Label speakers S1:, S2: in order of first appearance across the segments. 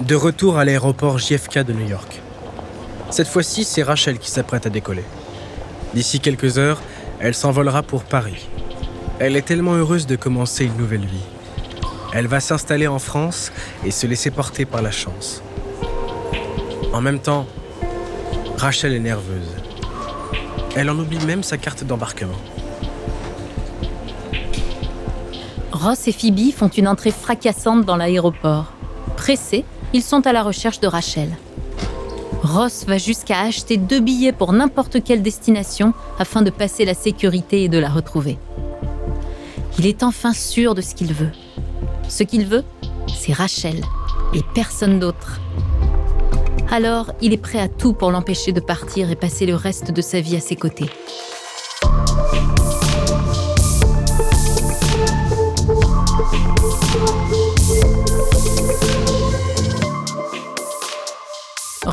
S1: De retour à l'aéroport JFK de New York. Cette fois-ci, c'est Rachel qui s'apprête à décoller. D'ici quelques heures, elle s'envolera pour Paris. Elle est tellement heureuse de commencer une nouvelle vie. Elle va s'installer en France et se laisser porter par la chance. En même temps, Rachel est nerveuse. Elle en oublie même sa carte d'embarquement.
S2: Ross et Phoebe font une entrée fracassante dans l'aéroport. Pressés, ils sont à la recherche de Rachel. Ross va jusqu'à acheter deux billets pour n'importe quelle destination afin de passer la sécurité et de la retrouver. Il est enfin sûr de ce qu'il veut. Ce qu'il veut, c'est Rachel et personne d'autre. Alors, il est prêt à tout pour l'empêcher de partir et passer le reste de sa vie à ses côtés.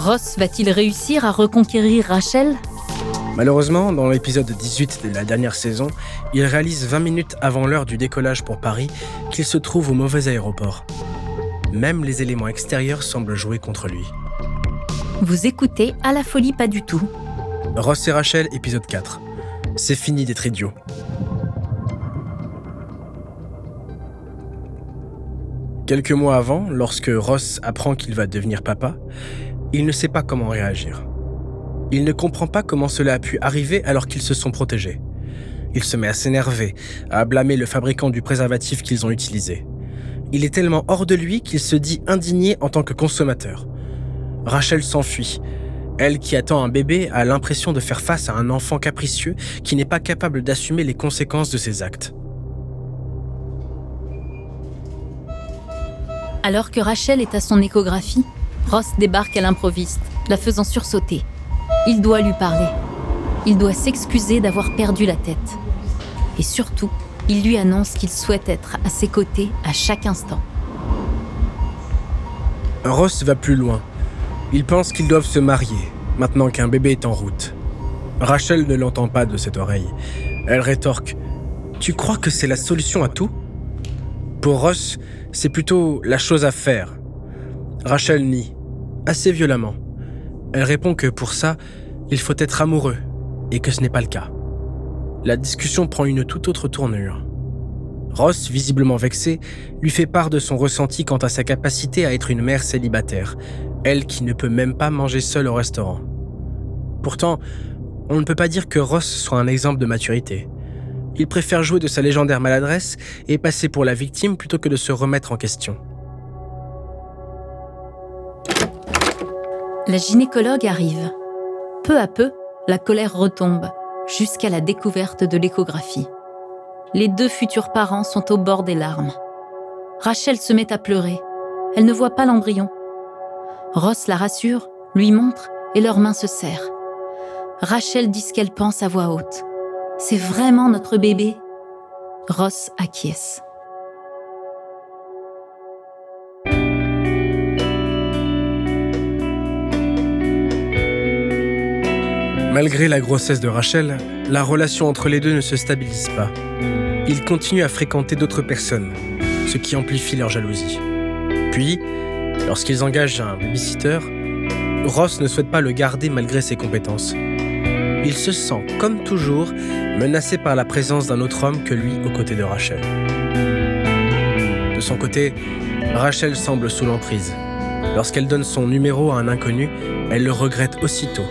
S2: Ross va-t-il réussir à reconquérir Rachel?
S1: Malheureusement, dans l'épisode 18 de la dernière saison, il réalise 20 minutes avant l'heure du décollage pour Paris qu'il se trouve au mauvais aéroport. Même les éléments extérieurs semblent jouer contre lui.
S2: Vous écoutez À la folie pas du tout.
S1: Ross et Rachel, épisode 4. C'est fini d'être idiot. Quelques mois avant, lorsque Ross apprend qu'il va devenir papa, il ne sait pas comment réagir. Il ne comprend pas comment cela a pu arriver alors qu'ils se sont protégés. Il se met à s'énerver, à blâmer le fabricant du préservatif qu'ils ont utilisé. Il est tellement hors de lui qu'il se dit indigné en tant que consommateur. Rachel s'enfuit. Elle qui attend un bébé a l'impression de faire face à un enfant capricieux qui n'est pas capable d'assumer les conséquences de ses actes.
S2: Alors que Rachel est à son échographie, Ross débarque à l'improviste, la faisant sursauter. Il doit lui parler. Il doit s'excuser d'avoir perdu la tête. Et surtout, il lui annonce qu'il souhaite être à ses côtés à chaque instant.
S1: Ross va plus loin. Ils pensent qu'ils doivent se marier, maintenant qu'un bébé est en route. Rachel ne l'entend pas de cette oreille. Elle rétorque Tu crois que c'est la solution à tout? Pour Ross, c'est plutôt la chose à faire. Rachel nie, assez violemment. Elle répond que pour ça, il faut être amoureux, et que ce n'est pas le cas. La discussion prend une toute autre tournure. Ross, visiblement vexé, lui fait part de son ressenti quant à sa capacité à être une mère célibataire, elle qui ne peut même pas manger seule au restaurant. Pourtant, on ne peut pas dire que Ross soit un exemple de maturité. Il préfère jouer de sa légendaire maladresse et passer pour la victime plutôt que de se remettre en question.
S2: La gynécologue arrive. Peu à peu, la colère retombe, jusqu'à la découverte de l'échographie. Les deux futurs parents sont au bord des larmes. Rachel se met à pleurer. Elle ne voit pas l'embryon. Ross la rassure, lui montre et leurs mains se serrent. Rachel dit ce qu'elle pense à voix haute. C'est vraiment notre bébé? Ross acquiesce.
S1: Malgré la grossesse de Rachel, la relation entre les deux ne se stabilise pas. Ils continuent à fréquenter d'autres personnes, ce qui amplifie leur jalousie. Puis, lorsqu'ils engagent un babysitter, Ross ne souhaite pas le garder malgré ses compétences. il se sent, comme toujours, menacé par la présence d'un autre homme que lui aux côtés de Rachel. De son côté, Rachel semble sous l'emprise. Lorsqu'elle donne son numéro à un inconnu, elle le regrette aussitôt.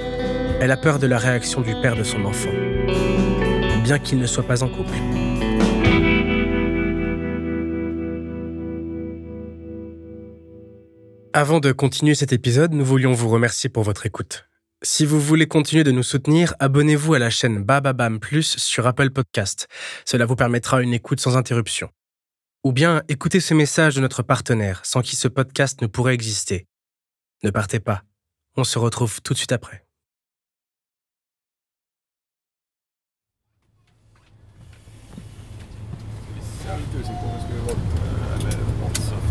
S1: Elle a peur de la réaction du père de son enfant, bien qu'il ne soit pas en couple. Avant de continuer cet épisode, nous voulions vous remercier pour votre écoute. Si vous voulez continuer de nous soutenir, abonnez-vous à la chaîne Bababam Plus sur Apple Podcast. Cela vous permettra une écoute sans interruption. Ou bien écoutez ce message de notre partenaire, sans qui ce podcast ne pourrait exister. Ne partez pas. On se retrouve tout de suite après.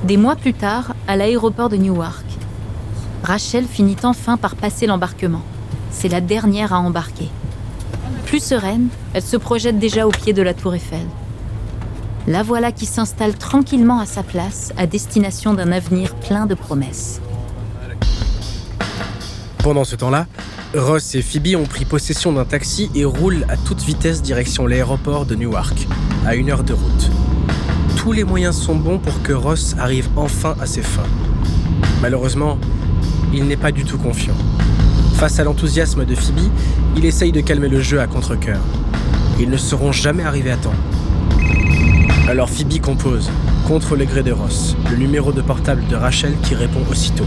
S2: Des mois plus tard, à l'aéroport de Newark, Rachel finit enfin par passer l'embarquement. C'est la dernière à embarquer. Plus sereine, elle se projette déjà au pied de la tour Eiffel. La voilà qui s'installe tranquillement à sa place, à destination d'un avenir plein de promesses.
S1: Pendant ce temps-là, Ross et Phoebe ont pris possession d'un taxi et roulent à toute vitesse direction l'aéroport de Newark, à une heure de route tous les moyens sont bons pour que Ross arrive enfin à ses fins. Malheureusement, il n'est pas du tout confiant. Face à l'enthousiasme de Phoebe, il essaye de calmer le jeu à contre-coeur. Ils ne seront jamais arrivés à temps. Alors Phoebe compose, contre le gré de Ross, le numéro de portable de Rachel qui répond aussitôt.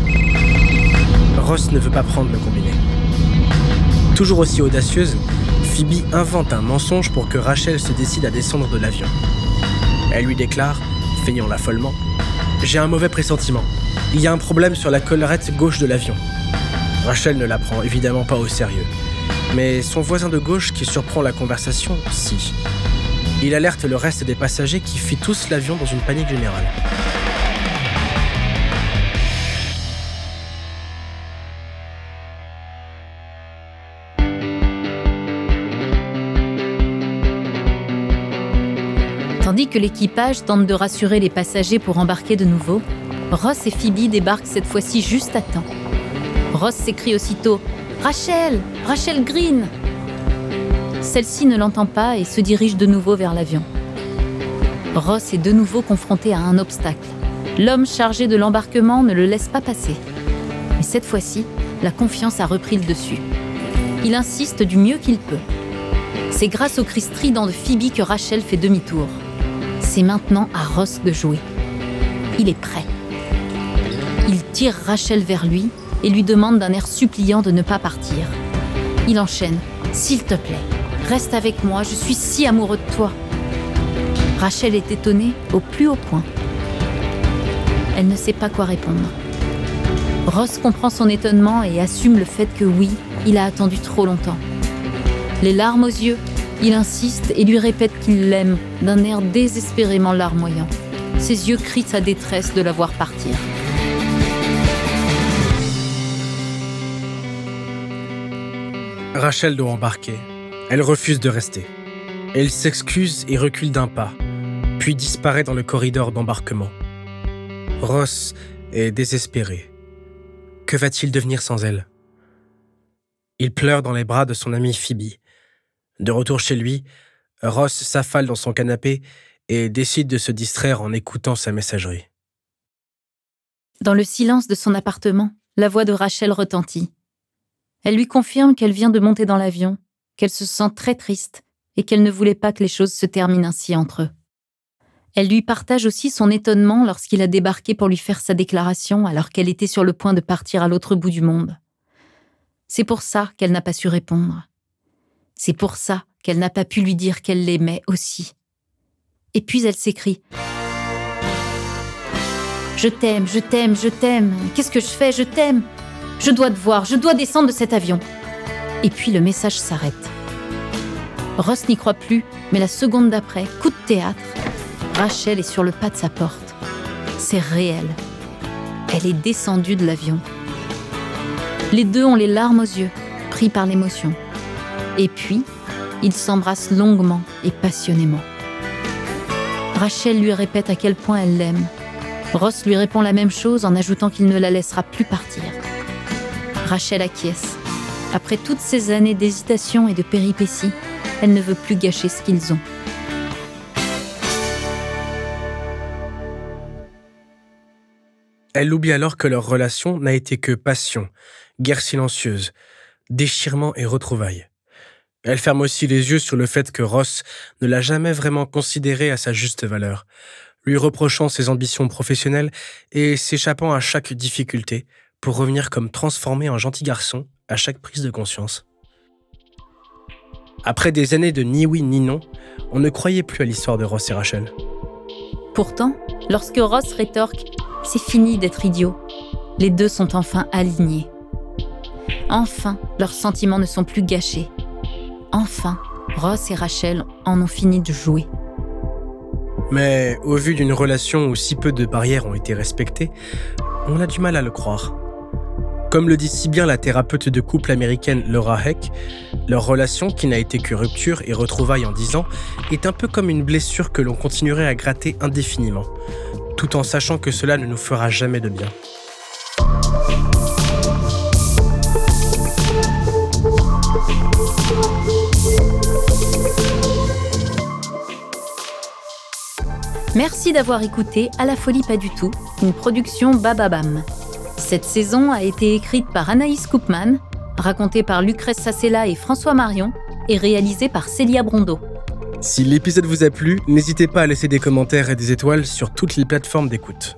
S1: Ross ne veut pas prendre le combiné. Toujours aussi audacieuse, Phoebe invente un mensonge pour que Rachel se décide à descendre de l'avion. Elle lui déclare, feignant l'affolement J'ai un mauvais pressentiment. Il y a un problème sur la collerette gauche de l'avion. Rachel ne la prend évidemment pas au sérieux. Mais son voisin de gauche qui surprend la conversation, si. Il alerte le reste des passagers qui fuient tous l'avion dans une panique générale.
S2: Que l'équipage tente de rassurer les passagers pour embarquer de nouveau, Ross et Phoebe débarquent cette fois-ci juste à temps. Ross s'écrie aussitôt Rachel Rachel Green Celle-ci ne l'entend pas et se dirige de nouveau vers l'avion. Ross est de nouveau confronté à un obstacle. L'homme chargé de l'embarquement ne le laisse pas passer. Mais cette fois-ci, la confiance a repris le dessus. Il insiste du mieux qu'il peut. C'est grâce au cri strident de Phoebe que Rachel fait demi-tour. C'est maintenant à Ross de jouer. Il est prêt. Il tire Rachel vers lui et lui demande d'un air suppliant de ne pas partir. Il enchaîne. S'il te plaît, reste avec moi, je suis si amoureux de toi. Rachel est étonnée au plus haut point. Elle ne sait pas quoi répondre. Ross comprend son étonnement et assume le fait que oui, il a attendu trop longtemps. Les larmes aux yeux, il insiste et lui répète qu'il l'aime d'un air désespérément larmoyant. Ses yeux crient sa détresse de la voir partir.
S1: Rachel doit embarquer. Elle refuse de rester. Elle s'excuse et recule d'un pas, puis disparaît dans le corridor d'embarquement. Ross est désespéré. Que va-t-il devenir sans elle? Il pleure dans les bras de son amie Phoebe. De retour chez lui, Ross s'affale dans son canapé et décide de se distraire en écoutant sa messagerie.
S2: Dans le silence de son appartement, la voix de Rachel retentit. Elle lui confirme qu'elle vient de monter dans l'avion, qu'elle se sent très triste et qu'elle ne voulait pas que les choses se terminent ainsi entre eux. Elle lui partage aussi son étonnement lorsqu'il a débarqué pour lui faire sa déclaration alors qu'elle était sur le point de partir à l'autre bout du monde. C'est pour ça qu'elle n'a pas su répondre. C'est pour ça qu'elle n'a pas pu lui dire qu'elle l'aimait aussi. Et puis elle s'écrie Je t'aime, je t'aime, je t'aime. Qu'est-ce que je fais? Je t'aime. Je dois te voir, je dois descendre de cet avion. Et puis le message s'arrête. Ross n'y croit plus, mais la seconde d'après, coup de théâtre, Rachel est sur le pas de sa porte. C'est réel. Elle est descendue de l'avion. Les deux ont les larmes aux yeux, pris par l'émotion. Et puis, ils s'embrassent longuement et passionnément. Rachel lui répète à quel point elle l'aime. Ross lui répond la même chose en ajoutant qu'il ne la laissera plus partir. Rachel acquiesce. Après toutes ces années d'hésitation et de péripéties, elle ne veut plus gâcher ce qu'ils ont.
S1: Elle oublie alors que leur relation n'a été que passion, guerre silencieuse, déchirement et retrouvailles. Elle ferme aussi les yeux sur le fait que Ross ne l'a jamais vraiment considéré à sa juste valeur, lui reprochant ses ambitions professionnelles et s'échappant à chaque difficulté pour revenir comme transformé en gentil garçon à chaque prise de conscience. Après des années de ni oui ni non, on ne croyait plus à l'histoire de Ross et Rachel.
S2: Pourtant, lorsque Ross rétorque ⁇ C'est fini d'être idiot ⁇ les deux sont enfin alignés. Enfin, leurs sentiments ne sont plus gâchés. Enfin, Ross et Rachel en ont fini de jouer.
S1: Mais au vu d'une relation où si peu de barrières ont été respectées, on a du mal à le croire. Comme le dit si bien la thérapeute de couple américaine Laura Heck, leur relation, qui n'a été que rupture et retrouvailles en 10 ans, est un peu comme une blessure que l'on continuerait à gratter indéfiniment, tout en sachant que cela ne nous fera jamais de bien.
S2: Merci d'avoir écouté À la folie pas du tout, une production Bababam. Cette saison a été écrite par Anaïs Koopman, racontée par Lucrèce Sassella et François Marion et réalisée par Célia Brondeau.
S1: Si l'épisode vous a plu, n'hésitez pas à laisser des commentaires et des étoiles sur toutes les plateformes d'écoute.